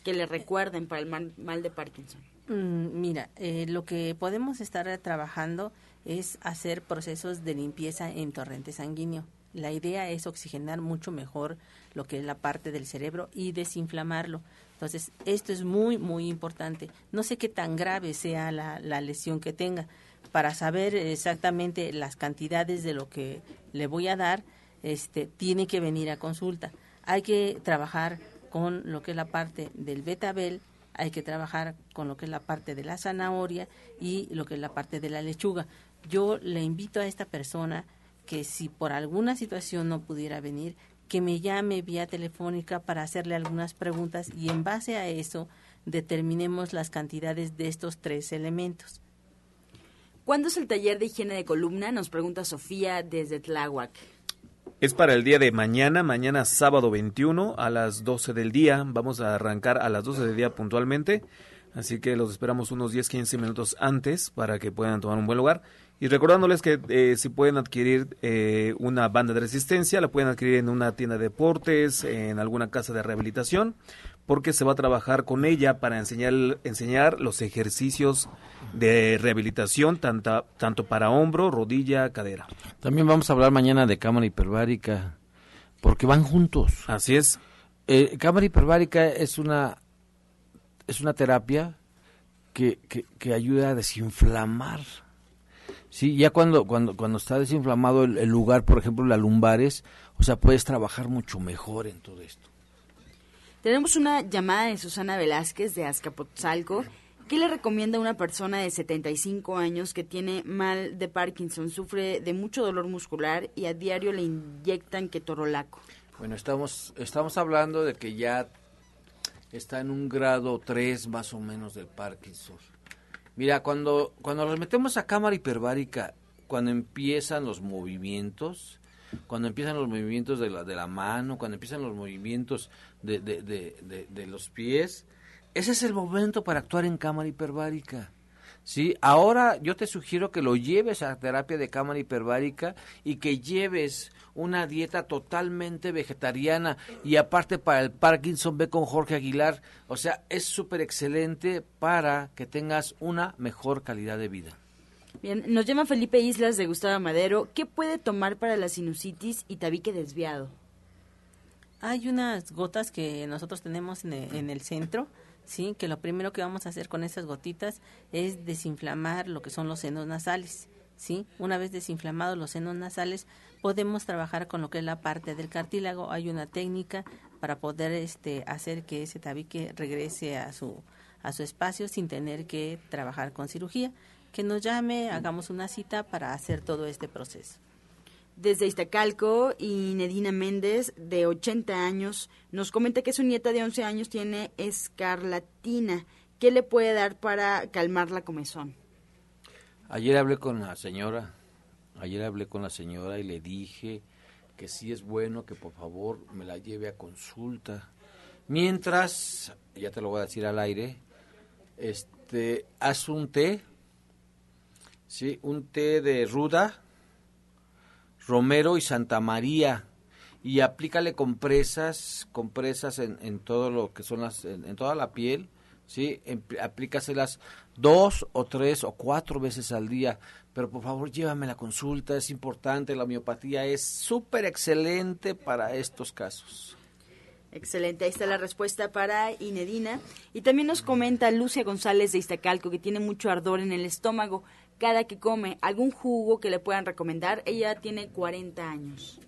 Que le recuerden para el mal, mal de Parkinson. Mm, mira, eh, lo que podemos estar trabajando es hacer procesos de limpieza en torrente sanguíneo. La idea es oxigenar mucho mejor lo que es la parte del cerebro y desinflamarlo. Entonces, esto es muy, muy importante. No sé qué tan grave sea la, la lesión que tenga. Para saber exactamente las cantidades de lo que le voy a dar, este, tiene que venir a consulta. Hay que trabajar con lo que es la parte del betabel, hay que trabajar con lo que es la parte de la zanahoria y lo que es la parte de la lechuga. Yo le invito a esta persona que si por alguna situación no pudiera venir, que me llame vía telefónica para hacerle algunas preguntas y en base a eso determinemos las cantidades de estos tres elementos. ¿Cuándo es el taller de higiene de columna? Nos pregunta Sofía desde Tláhuac. Es para el día de mañana, mañana sábado 21 a las 12 del día. Vamos a arrancar a las 12 del día puntualmente. Así que los esperamos unos 10-15 minutos antes para que puedan tomar un buen lugar. Y recordándoles que eh, si pueden adquirir eh, una banda de resistencia, la pueden adquirir en una tienda de deportes, en alguna casa de rehabilitación, porque se va a trabajar con ella para enseñar, enseñar los ejercicios de rehabilitación tanto, tanto para hombro, rodilla, cadera. También vamos a hablar mañana de cámara hiperbárica, porque van juntos. Así es. Eh, cámara hiperbárica es una, es una terapia que, que, que ayuda a desinflamar Sí, ya cuando, cuando, cuando está desinflamado el, lugar, por ejemplo, la lumbares, o sea, puedes trabajar mucho mejor en todo esto. Tenemos una llamada de Susana Velázquez de Azcapotzalco. ¿Qué le recomienda a una persona de 75 años que tiene mal de Parkinson, sufre de mucho dolor muscular y a diario le inyectan ketorolaco? Bueno, estamos, estamos hablando de que ya está en un grado 3 más o menos del Parkinson. Mira, cuando, cuando los metemos a cámara hiperbárica, cuando empiezan los movimientos, cuando empiezan los movimientos de la, de la mano, cuando empiezan los movimientos de, de, de, de, los pies, ese es el momento para actuar en cámara hiperbárica. ¿sí? Ahora yo te sugiero que lo lleves a terapia de cámara hiperbárica y que lleves una dieta totalmente vegetariana y aparte para el Parkinson ve con Jorge Aguilar, o sea, es súper excelente para que tengas una mejor calidad de vida. Bien, nos llama Felipe Islas de Gustavo Madero. ¿Qué puede tomar para la sinusitis y tabique desviado? Hay unas gotas que nosotros tenemos en el, en el centro, sí, que lo primero que vamos a hacer con esas gotitas es desinflamar lo que son los senos nasales. ¿sí? Una vez desinflamados los senos nasales, podemos trabajar con lo que es la parte del cartílago. Hay una técnica para poder este, hacer que ese tabique regrese a su, a su espacio sin tener que trabajar con cirugía. Que nos llame, hagamos una cita para hacer todo este proceso. Desde Iztacalco, y Nedina Méndez, de 80 años, nos comenta que su nieta de 11 años tiene escarlatina. ¿Qué le puede dar para calmar la comezón? Ayer hablé con la señora Ayer hablé con la señora y le dije que sí es bueno que por favor me la lleve a consulta. Mientras, ya te lo voy a decir al aire, este, haz un té, sí, un té de ruda, romero y Santa María y aplícale compresas, compresas en, en todo lo que son las, en, toda la piel, ¿sí? Aplícaselas dos o tres o cuatro veces al día, pero por favor llévame la consulta, es importante, la homeopatía es súper excelente para estos casos. Excelente, ahí está la respuesta para Inedina. Y también nos comenta Lucia González de Iztacalco que tiene mucho ardor en el estómago cada que come. ¿Algún jugo que le puedan recomendar? Ella tiene 40 años.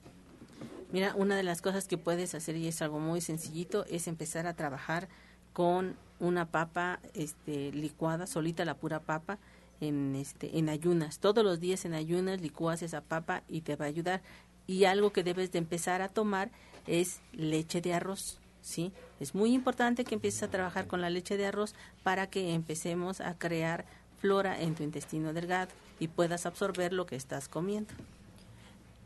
Mira, una de las cosas que puedes hacer y es algo muy sencillito es empezar a trabajar con una papa este, licuada, solita la pura papa, en, este, en ayunas. Todos los días en ayunas licúas esa papa y te va a ayudar. Y algo que debes de empezar a tomar es leche de arroz. ¿sí? Es muy importante que empieces a trabajar con la leche de arroz para que empecemos a crear flora en tu intestino delgado y puedas absorber lo que estás comiendo.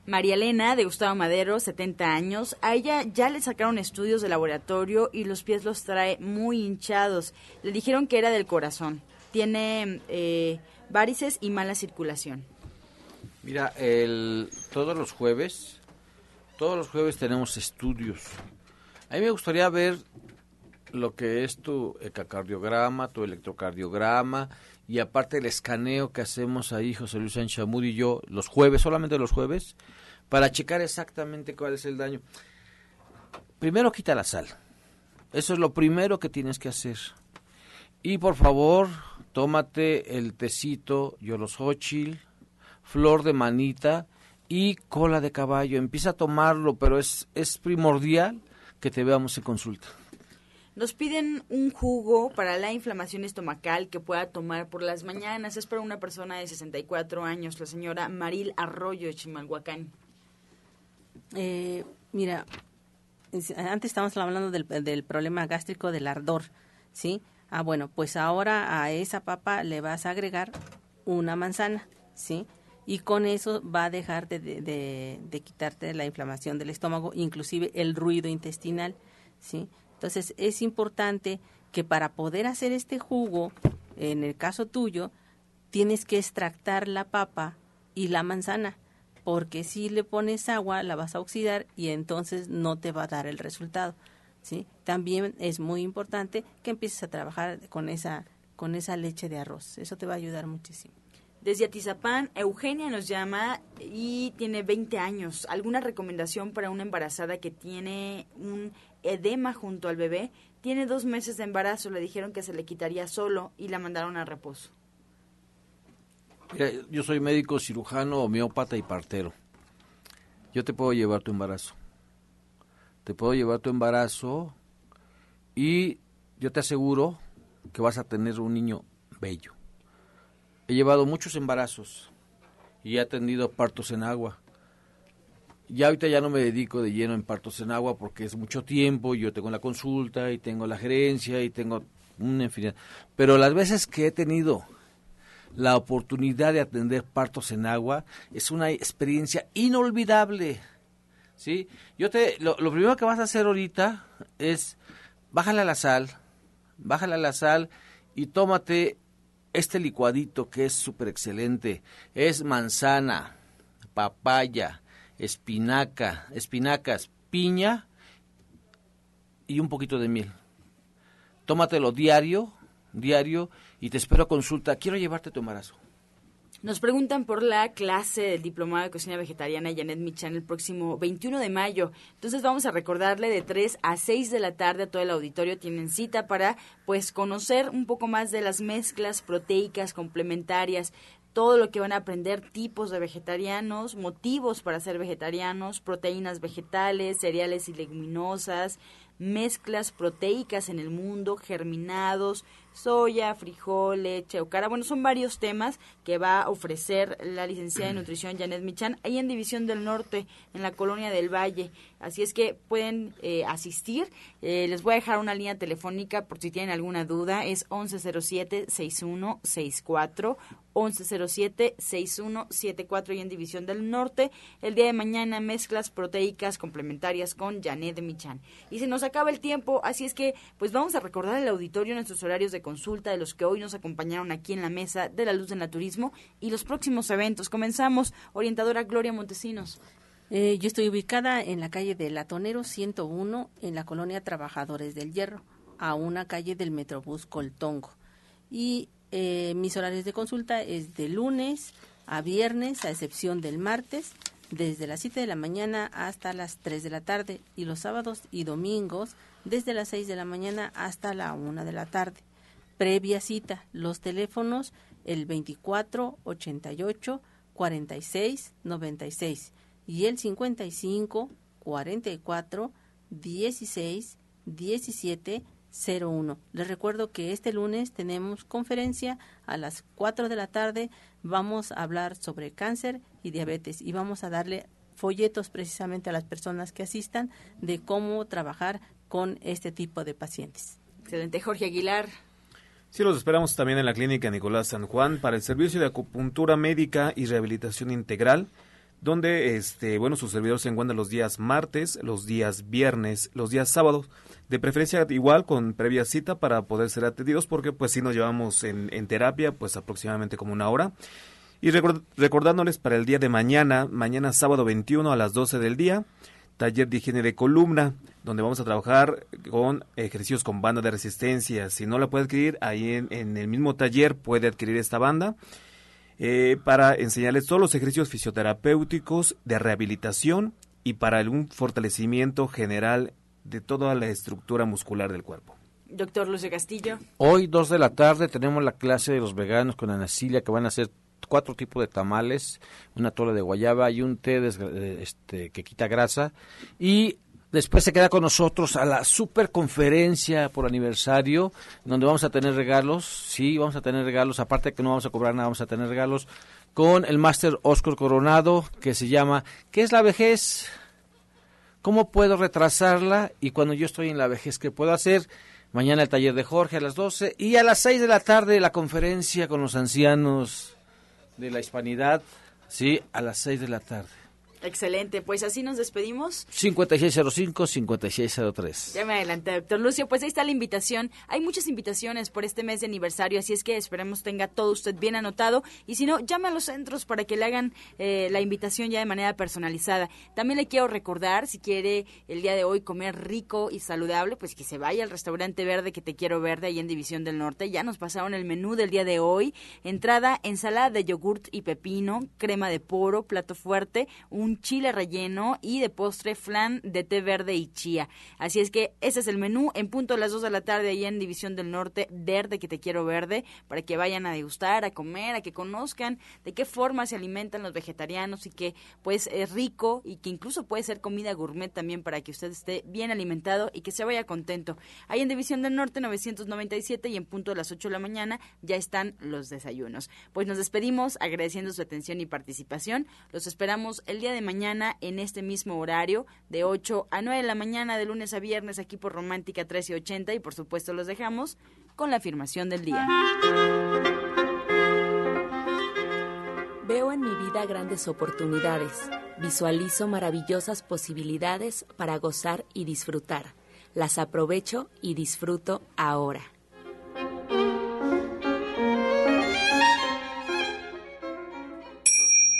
María Elena, de Gustavo Madero, 70 años. A ella ya le sacaron estudios de laboratorio y los pies los trae muy hinchados. Le dijeron que era del corazón. Tiene eh, varices y mala circulación. Mira, el, todos los jueves, todos los jueves tenemos estudios. A mí me gustaría ver lo que es tu ecocardiograma, tu electrocardiograma y aparte el escaneo que hacemos ahí José Luis Anchamud y yo los jueves, solamente los jueves, para checar exactamente cuál es el daño. Primero quita la sal. Eso es lo primero que tienes que hacer. Y por favor, tómate el tecito yolosóchil, flor de manita y cola de caballo. Empieza a tomarlo, pero es, es primordial que te veamos en consulta. Nos piden un jugo para la inflamación estomacal que pueda tomar por las mañanas. Es para una persona de 64 años, la señora Maril Arroyo de Chimalhuacán. Eh, mira, antes estábamos hablando del, problema gástrico del ardor, ¿sí? Ah, bueno, pues ahora a esa papa le vas a agregar una manzana, ¿sí? Y con eso va a dejar de, de, de quitarte la inflamación del estómago, inclusive el ruido intestinal, ¿sí? Entonces es importante que para poder hacer este jugo, en el caso tuyo, tienes que extractar la papa y la manzana, porque si le pones agua la vas a oxidar y entonces no te va a dar el resultado. ¿sí? También es muy importante que empieces a trabajar con esa, con esa leche de arroz. Eso te va a ayudar muchísimo. Desde Atizapán, Eugenia nos llama y tiene 20 años. ¿Alguna recomendación para una embarazada que tiene un edema junto al bebé? Tiene dos meses de embarazo, le dijeron que se le quitaría solo y la mandaron a reposo. Mira, yo soy médico cirujano, homeópata y partero. Yo te puedo llevar tu embarazo. Te puedo llevar tu embarazo y yo te aseguro que vas a tener un niño bello He llevado muchos embarazos y he atendido partos en agua. Ya ahorita ya no me dedico de lleno en partos en agua porque es mucho tiempo, yo tengo la consulta y tengo la gerencia y tengo una infinidad. Pero las veces que he tenido la oportunidad de atender partos en agua es una experiencia inolvidable. ¿Sí? Yo te lo, lo primero que vas a hacer ahorita es bájale a la sal, bájale a la sal y tómate este licuadito que es súper excelente es manzana, papaya, espinaca, espinacas, piña y un poquito de miel. Tómatelo diario, diario y te espero a consulta. Quiero llevarte tu embarazo. Nos preguntan por la clase del Diplomado de Cocina Vegetariana Janet Michan el próximo 21 de mayo. Entonces vamos a recordarle de 3 a 6 de la tarde a todo el auditorio. Tienen cita para pues conocer un poco más de las mezclas proteicas complementarias, todo lo que van a aprender, tipos de vegetarianos, motivos para ser vegetarianos, proteínas vegetales, cereales y leguminosas, mezclas proteicas en el mundo, germinados, soya, frijol, leche o cara. Bueno, son varios temas que va a ofrecer la licenciada de nutrición Janet Michan ahí en División del Norte, en la colonia del Valle. Así es que pueden eh, asistir. Eh, les voy a dejar una línea telefónica por si tienen alguna duda. Es 1107-6164. 1107-6174 y en División del Norte. El día de mañana mezclas proteicas complementarias con Janet Michan. Y se nos acaba el tiempo, así es que pues vamos a recordar al auditorio nuestros horarios de consulta de los que hoy nos acompañaron aquí en la mesa de la luz del naturismo y los próximos eventos. Comenzamos, orientadora Gloria Montesinos. Eh, yo estoy ubicada en la calle de Latonero 101, en la colonia Trabajadores del Hierro. a una calle del Metrobús Coltongo. Y eh, mis horarios de consulta es de lunes a viernes, a excepción del martes, desde las 7 de la mañana hasta las 3 de la tarde y los sábados y domingos desde las 6 de la mañana hasta la 1 de la tarde. Previa cita, los teléfonos el 24 88 46 96 y el 55 44 16 17 01. Les recuerdo que este lunes tenemos conferencia a las 4 de la tarde. Vamos a hablar sobre cáncer y diabetes y vamos a darle folletos precisamente a las personas que asistan de cómo trabajar con este tipo de pacientes. Excelente, Jorge Aguilar. Sí, los esperamos también en la clínica Nicolás San Juan para el servicio de acupuntura médica y rehabilitación integral, donde este, bueno, su servidor se encuentra los días martes, los días viernes, los días sábados, de preferencia igual con previa cita para poder ser atendidos, porque pues si nos llevamos en, en terapia, pues aproximadamente como una hora. Y recordándoles para el día de mañana, mañana sábado 21 a las 12 del día, taller de higiene de columna, donde vamos a trabajar con ejercicios con banda de resistencia. Si no la puede adquirir, ahí en, el mismo taller puede adquirir esta banda. Eh, para enseñarles todos los ejercicios fisioterapéuticos de rehabilitación y para un fortalecimiento general de toda la estructura muscular del cuerpo. Doctor Lucio Castillo. Hoy, dos de la tarde, tenemos la clase de los veganos con Ana Cilia, que van a hacer cuatro tipos de tamales, una tola de guayaba y un té este, que quita grasa. Y después se queda con nosotros a la super conferencia por aniversario, donde vamos a tener regalos. Sí, vamos a tener regalos. Aparte de que no vamos a cobrar nada, vamos a tener regalos con el máster Oscar Coronado, que se llama ¿Qué es la vejez? ¿Cómo puedo retrasarla? Y cuando yo estoy en la vejez, ¿qué puedo hacer? Mañana el taller de Jorge a las 12 y a las 6 de la tarde la conferencia con los ancianos de la Hispanidad, sí, a las 6 de la tarde. Excelente, pues así nos despedimos. 5605-5603. Ya me adelanté, doctor Lucio. Pues ahí está la invitación. Hay muchas invitaciones por este mes de aniversario, así es que esperemos tenga todo usted bien anotado. Y si no, llame a los centros para que le hagan eh, la invitación ya de manera personalizada. También le quiero recordar, si quiere el día de hoy comer rico y saludable, pues que se vaya al restaurante verde que te quiero verde ahí en División del Norte. Ya nos pasaron el menú del día de hoy. Entrada, ensalada de yogurt y pepino, crema de poro, plato fuerte, un un chile relleno y de postre flan de té verde y chía. Así es que ese es el menú en punto a las 2 de la tarde ahí en División del Norte, verde que te quiero verde, para que vayan a degustar, a comer, a que conozcan de qué forma se alimentan los vegetarianos y que pues es rico y que incluso puede ser comida gourmet también para que usted esté bien alimentado y que se vaya contento. Ahí en División del Norte 997 y en punto a las 8 de la mañana ya están los desayunos. Pues nos despedimos agradeciendo su atención y participación. Los esperamos el día de mañana en este mismo horario, de 8 a 9 de la mañana, de lunes a viernes, aquí por Romántica 1380 y por supuesto los dejamos con la afirmación del día. Veo en mi vida grandes oportunidades, visualizo maravillosas posibilidades para gozar y disfrutar. Las aprovecho y disfruto ahora.